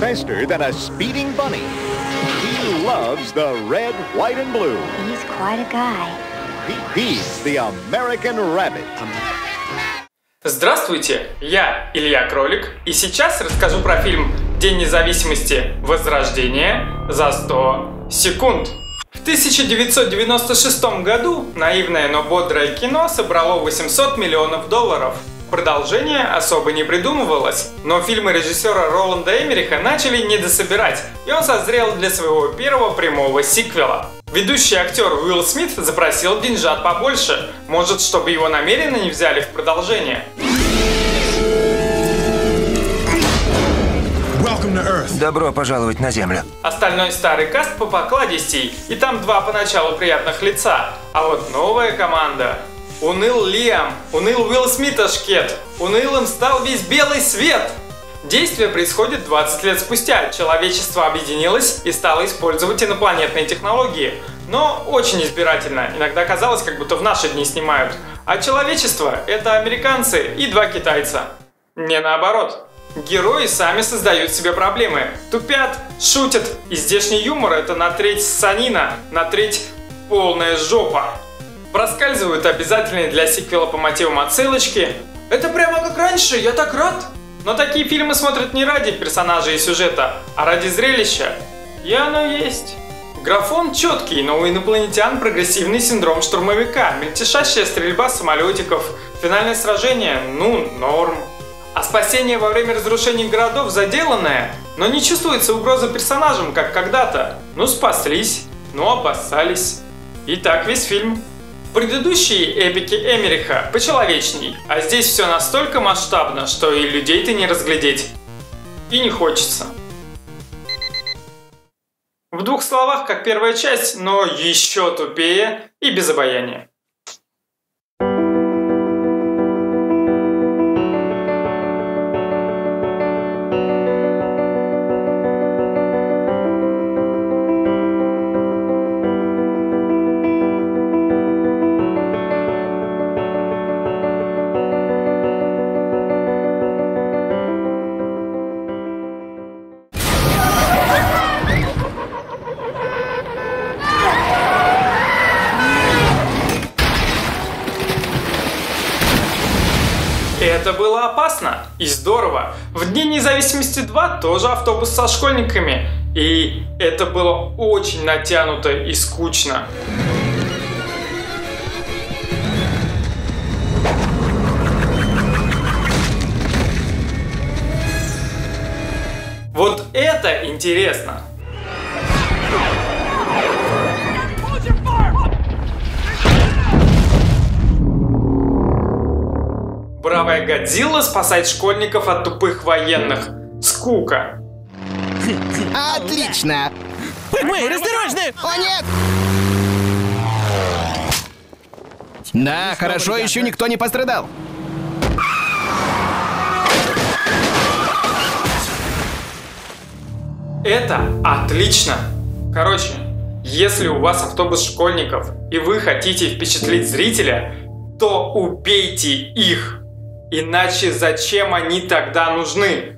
faster than a speeding bunny. He loves the red, white, and blue. He's quite a guy. He- He's the American rabbit. Здравствуйте, я Илья Кролик, и сейчас расскажу про фильм «День независимости. Возрождение» за 100 секунд. В 1996 году наивное, но бодрое кино собрало 800 миллионов долларов. Продолжение особо не придумывалось, но фильмы режиссера Роланда Эмериха начали недособирать, и он созрел для своего первого прямого сиквела. Ведущий актер Уилл Смит запросил деньжат побольше, может, чтобы его намеренно не взяли в продолжение. Добро пожаловать на Землю. Остальной старый каст по покладистей, и там два поначалу приятных лица. А вот новая команда. Уныл Лиам, уныл Уилл Смит Ашкет, унылым стал весь белый свет. Действие происходит 20 лет спустя. Человечество объединилось и стало использовать инопланетные технологии. Но очень избирательно. Иногда казалось, как будто в наши дни снимают. А человечество – это американцы и два китайца. Не наоборот. Герои сами создают себе проблемы. Тупят, шутят. И здешний юмор это на треть санина, на треть полная жопа. Проскальзывают обязательные для сиквела по мотивам отсылочки. Это прямо как раньше, я так рад. Но такие фильмы смотрят не ради персонажей и сюжета, а ради зрелища. И оно есть. Графон четкий, но у инопланетян прогрессивный синдром штурмовика, мельтешащая стрельба самолетиков, финальное сражение, ну, норм. А спасение во время разрушения городов заделанное, но не чувствуется угроза персонажам, как когда-то. Ну, спаслись, ну, обоссались. И так весь фильм. Предыдущие эпики Эмериха почеловечней, а здесь все настолько масштабно, что и людей-то не разглядеть. И не хочется. В двух словах, как первая часть, но еще тупее и без обаяния. Это было опасно и здорово. В Дни независимости 2 тоже автобус со школьниками. И это было очень натянуто и скучно. Вот это интересно. Годзилла спасает школьников от тупых военных. Скука. Отлично! Мы осторожны! О, нет! Да, хорошо, еще никто не пострадал. Это отлично. Короче, если у вас автобус школьников и вы хотите впечатлить зрителя, то убейте их. Иначе зачем они тогда нужны?